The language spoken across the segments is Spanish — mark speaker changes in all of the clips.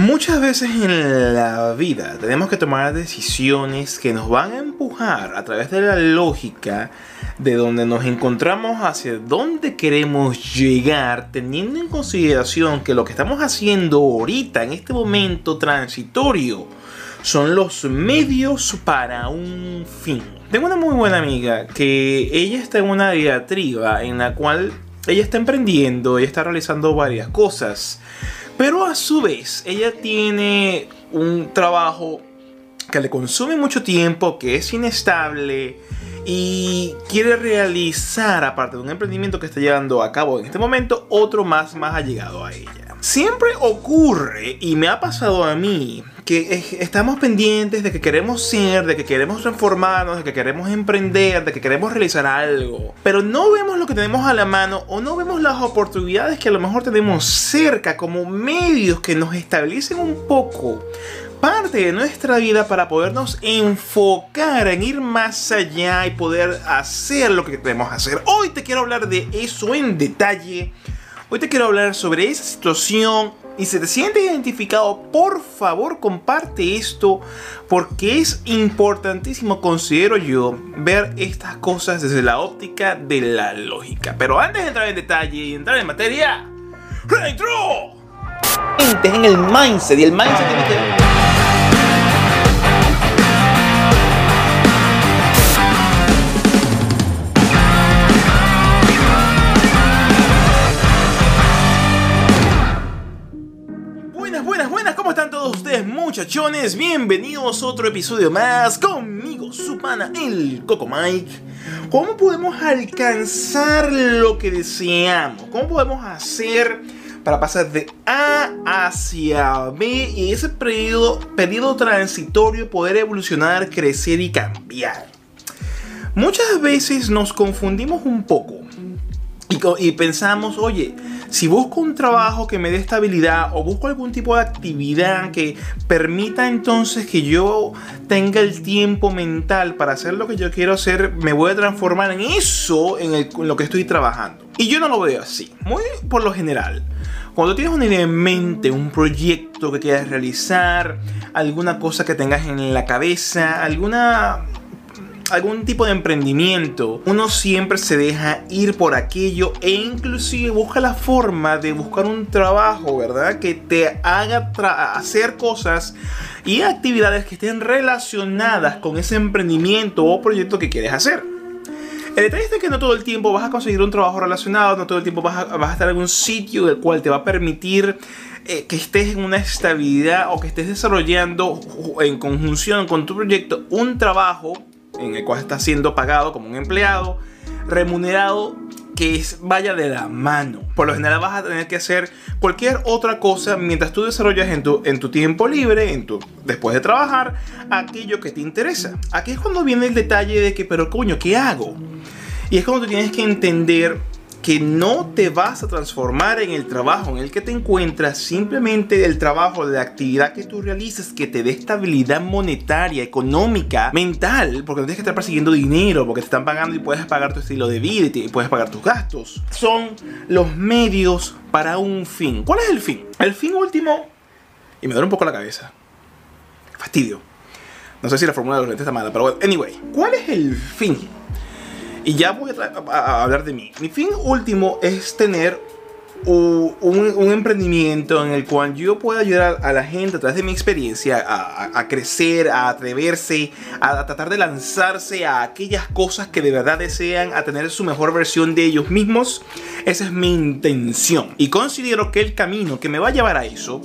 Speaker 1: Muchas veces en la vida tenemos que tomar decisiones que nos van a empujar a través de la lógica de donde nos encontramos hacia dónde queremos llegar, teniendo en consideración que lo que estamos haciendo ahorita, en este momento transitorio, son los medios para un fin. Tengo una muy buena amiga que ella está en una diatriba en la cual ella está emprendiendo, ella está realizando varias cosas pero a su vez, ella tiene un trabajo que le consume mucho tiempo, que es inestable y quiere realizar, aparte de un emprendimiento que está llevando a cabo en este momento, otro más más allegado a ella. Siempre ocurre, y me ha pasado a mí, que estamos pendientes de que queremos ser, de que queremos transformarnos, de que queremos emprender, de que queremos realizar algo. Pero no vemos lo que tenemos a la mano o no vemos las oportunidades que a lo mejor tenemos cerca como medios que nos establecen un poco parte de nuestra vida para podernos enfocar en ir más allá y poder hacer lo que queremos hacer. Hoy te quiero hablar de eso en detalle Hoy te quiero hablar sobre esa situación y si te sientes identificado, por favor comparte esto porque es importantísimo, considero yo, ver estas cosas desde la óptica de la lógica. Pero antes de entrar en detalle y entrar en materia, ¡Retro! En el mindset y el mindset tiene que muchachones, bienvenidos a otro episodio más conmigo, su pana, el Coco Mike. ¿Cómo podemos alcanzar lo que deseamos? ¿Cómo podemos hacer para pasar de A hacia B y ese periodo, periodo transitorio poder evolucionar, crecer y cambiar? Muchas veces nos confundimos un poco y, pensamos, oye, si busco un trabajo que me dé estabilidad o busco algún tipo de actividad que permita entonces que yo tenga el tiempo mental para hacer lo que yo quiero hacer, me voy a transformar en eso en, lo que estoy trabajando. Y yo no lo veo así, muy por lo general. Cuando tienes una idea en mente, un proyecto que quieras realizar, alguna cosa que tengas en la cabeza, alguna algún tipo de emprendimiento, uno siempre se deja ir por aquello e inclusive busca la forma de buscar un trabajo, ¿verdad? Que te haga hacer cosas y actividades que estén relacionadas con ese emprendimiento o proyecto que quieres hacer. El detalle es que no todo el tiempo vas a conseguir un trabajo relacionado, no todo el tiempo vas a, estar en un sitio del cual te va a permitir eh, que estés en una estabilidad o que estés desarrollando en conjunción con tu proyecto un trabajo en el cual estás siendo pagado como un empleado, remunerado que vaya de la mano. Por lo general vas a tener que hacer cualquier otra cosa mientras tú desarrollas en tu, en tu tiempo libre, en tu, después de trabajar, aquello que te interesa. Aquí es cuando viene el detalle de que, pero coño, ¿qué hago? Y es cuando tú tienes que entender que no te vas a transformar en el trabajo en el que te encuentras, simplemente el trabajo, la actividad que tú realices que te dé estabilidad monetaria, económica, mental, porque no tienes que estar persiguiendo dinero, porque te están pagando y puedes pagar tu estilo de vida y puedes pagar tus gastos. Son los medios para un fin. ¿Cuál es el fin? El fin último, y me duele un poco la cabeza. Fastidio. No sé si la fórmula de los lentes está mala, pero bueno, anyway, ¿cuál es el fin? Y ya voy a, hablar de mí. Mi fin último es tener un, emprendimiento en el cual yo pueda ayudar a la gente a través de mi experiencia a, crecer, a atreverse, a, tratar de lanzarse a aquellas cosas que de verdad desean, a tener su mejor versión de ellos mismos. Esa es mi intención. Y considero que el camino que me va a llevar a eso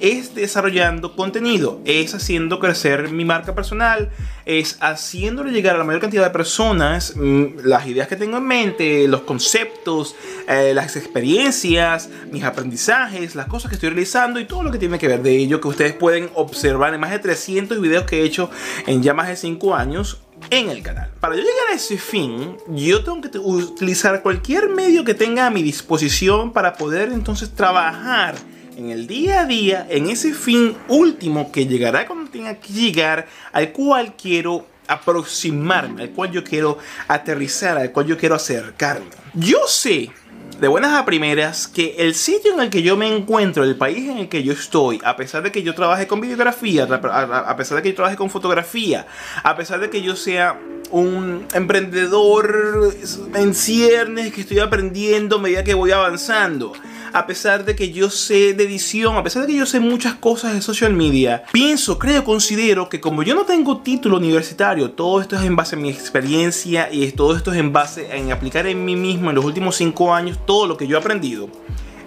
Speaker 1: es desarrollando contenido, es haciendo crecer mi marca personal, es haciéndole llegar a la mayor cantidad de personas mm, las ideas que tengo en mente, los conceptos, eh, las experiencias, mis aprendizajes, las cosas que estoy realizando y todo lo que tiene que ver de ello que ustedes pueden observar en más de 300 videos que he hecho en ya más de 5 años en el canal. Para yo llegar a ese fin, yo tengo que utilizar cualquier medio que tenga a mi disposición para poder entonces trabajar en el día a día, en ese fin último que llegará cuando tenga que llegar, al cual quiero aproximarme, al cual yo quiero aterrizar, al cual yo quiero acercarme. Yo sé de buenas a primeras que el sitio en el que yo me encuentro, el país en el que yo estoy, a pesar de que yo trabaje con videografía, a pesar de que yo trabaje con fotografía, a pesar de que yo sea un emprendedor en ciernes que estoy aprendiendo a medida que voy avanzando, a pesar de que yo sé de edición, a pesar de que yo sé muchas cosas de social media, pienso, creo, considero que como yo no tengo título universitario, todo esto es en base a mi experiencia y todo esto es en base en aplicar en mí mismo en los últimos cinco años todo lo que yo he aprendido.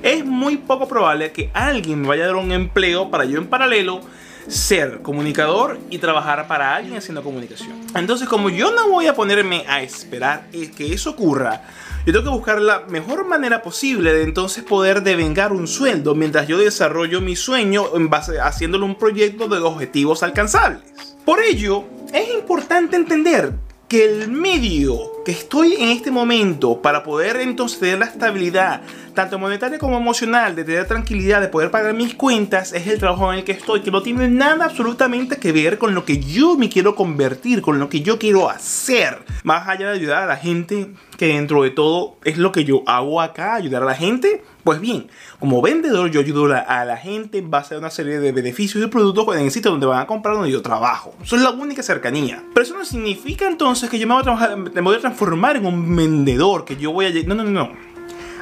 Speaker 1: Es muy poco probable que alguien me vaya a dar un empleo para yo en paralelo ser comunicador y trabajar para alguien haciendo comunicación. Entonces, como yo no voy a ponerme a esperar que eso ocurra, yo tengo que buscar la mejor manera posible de entonces poder devengar un sueldo mientras yo desarrollo mi sueño en base haciéndolo un proyecto de objetivos alcanzables. Por ello, es importante entender que el medio que estoy en este momento para poder entonces tener la estabilidad, tanto monetaria como emocional, de tener tranquilidad, de poder pagar mis cuentas, es el trabajo en el que estoy, que no tiene nada absolutamente que ver con lo que yo me quiero convertir, con lo que yo quiero hacer. Más allá de ayudar a la gente, que dentro de todo es lo que yo hago acá, ayudar a la gente. Pues bien, como vendedor yo ayudo a la gente en base a una serie de beneficios y productos en el sitio donde van a comprar donde yo trabajo. Eso es la única cercanía. Pero eso no significa entonces que yo me voy a, trabajar, me voy a transformar en un vendedor, que yo voy a... No, no, no, no.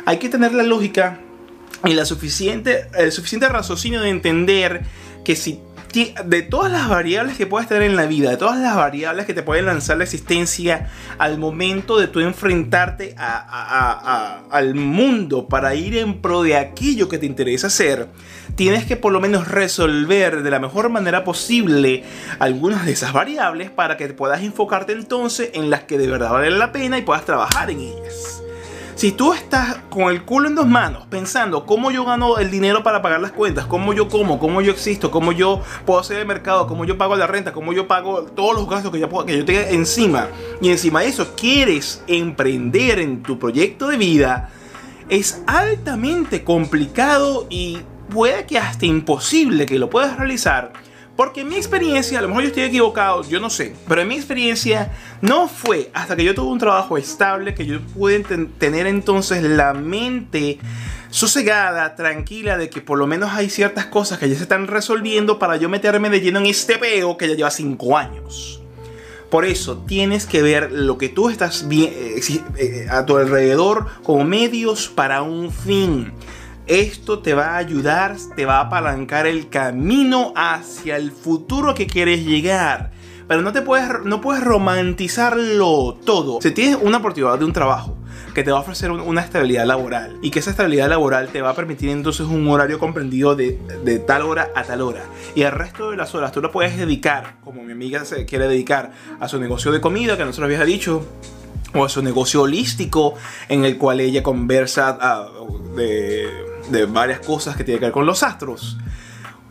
Speaker 1: Hay que tener la lógica y la suficiente, el suficiente raciocinio de entender que si de todas las variables que puedes tener en la vida, de todas las variables que te pueden lanzar la existencia al momento de tú enfrentarte al mundo para ir en pro de aquello que te interesa hacer, tienes que por lo menos resolver de la mejor manera posible algunas de esas variables para que puedas enfocarte entonces en las que de verdad valen la pena y puedas trabajar en ellas. Si tú estás con el culo en dos manos pensando cómo yo gano el dinero para pagar las cuentas, cómo yo como, cómo yo existo, cómo yo puedo hacer el mercado, cómo yo pago la renta, cómo yo pago todos los gastos que yo, puedo, que yo encima, y encima de eso quieres emprender en tu proyecto de vida, es altamente complicado y puede que hasta imposible que lo puedas realizar porque en mi experiencia, a lo mejor yo estoy equivocado, yo no sé, pero en mi experiencia no fue hasta que yo tuve un trabajo estable que yo pude tener entonces la mente sosegada, tranquila, de que por lo menos hay ciertas cosas que ya se están resolviendo para yo meterme de lleno en este peo que ya lleva 5 años. Por eso tienes que ver lo que tú estás eh, eh, a tu alrededor como medios para un fin. Esto te va a ayudar, te va a apalancar el camino hacia el futuro que quieres llegar. Pero no te puedes, no puedes romantizarlo todo. Si tienes una oportunidad de un trabajo que te va a ofrecer una estabilidad laboral y que esa estabilidad laboral te va a permitir entonces un horario comprendido de, de, tal hora a tal hora y el resto de las horas tú lo puedes dedicar como mi amiga se quiere dedicar a su negocio de comida que nosotros había dicho o a su negocio holístico en el cual ella conversa ah, de de varias cosas que tienen que ver con los astros.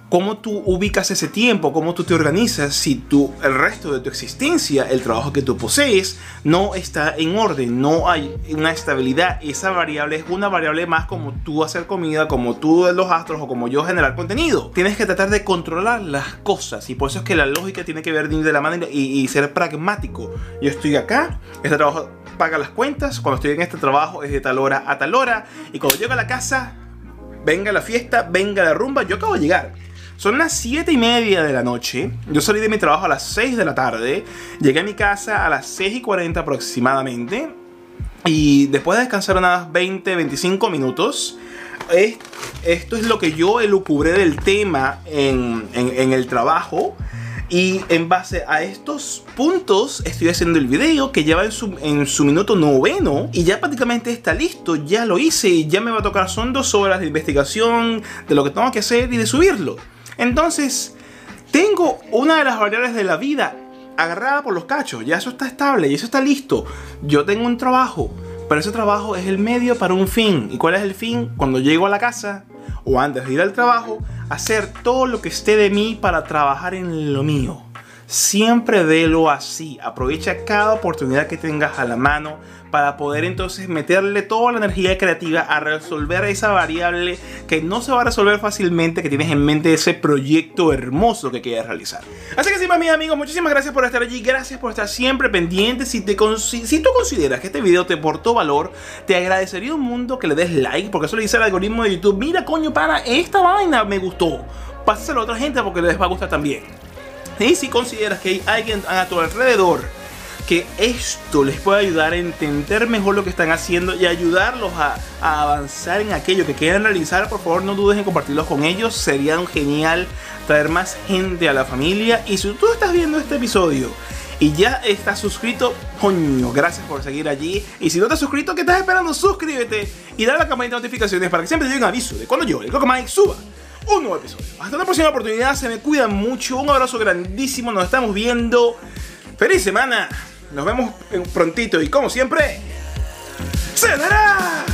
Speaker 1: ¿Cómo tú ubicas ese tiempo? ¿Cómo tú te organizas si tú, el resto de tu existencia, el trabajo que tú posees, no está en orden? No hay una estabilidad. Esa variable es una variable más como tú hacer comida, como tú los astros o como yo generar contenido. Tienes que tratar de controlar las cosas y por eso es que la lógica tiene que ver de la manera y, y ser pragmático. Yo estoy acá, este trabajo paga las cuentas, cuando estoy en este trabajo es de tal hora a tal hora y cuando llego a la casa venga la fiesta, venga la rumba. Yo acabo de llegar. Son las 7 y media de la noche. Yo salí de mi trabajo a las 6 de la tarde. Llegué a mi casa a las 6 y 40 aproximadamente. Y después de descansar unas 20, 25 minutos, esto es lo que yo elucubré del tema en, en el trabajo. Y en base a estos puntos estoy haciendo el video que lleva en su, en su minuto noveno y ya prácticamente está listo, ya lo hice y ya me va a tocar, son dos horas de investigación de lo que tengo que hacer y de subirlo. Entonces, tengo una de las variables de la vida agarrada por los cachos, ya eso está estable y eso está listo. Yo tengo un trabajo, pero ese trabajo es el medio para un fin. ¿Y cuál es el fin? Cuando llego a la casa o antes de ir al trabajo, hacer todo lo que esté de mí para trabajar en lo mío. Siempre velo así. Aprovecha cada oportunidad que tengas a la mano para poder entonces meterle toda la energía creativa a resolver esa variable que no se va a resolver fácilmente, que tienes en mente ese proyecto hermoso que quieres realizar. Así que sí, mis amigos, muchísimas gracias por estar allí, gracias por estar siempre pendiente. Si, te si tú consideras que este video te aportó valor, te agradecería un mundo que le des like, porque eso le dice el algoritmo de YouTube, mira coño para, esta vaina me gustó. Pásaselo a otra gente porque les va a gustar también. Y si consideras que hay alguien a tu alrededor que esto les pueda ayudar a entender mejor lo que están haciendo y ayudarlos a, avanzar en aquello que quieran realizar, por favor no dudes en compartirlos con ellos. Sería genial traer más gente a la familia. Y si tú estás viendo este episodio y ya estás suscrito, coño, gracias por seguir allí. Y si no te has suscrito, ¿qué estás esperando? Suscríbete y dale a la campanita de notificaciones para que siempre te llegue un aviso de cuando yo, el Coco Mike, suba un nuevo episodio. Hasta la próxima oportunidad, se me cuidan mucho. Un abrazo grandísimo, nos estamos viendo. ¡Feliz semana! Nos vemos prontito y como siempre, ¡se dará!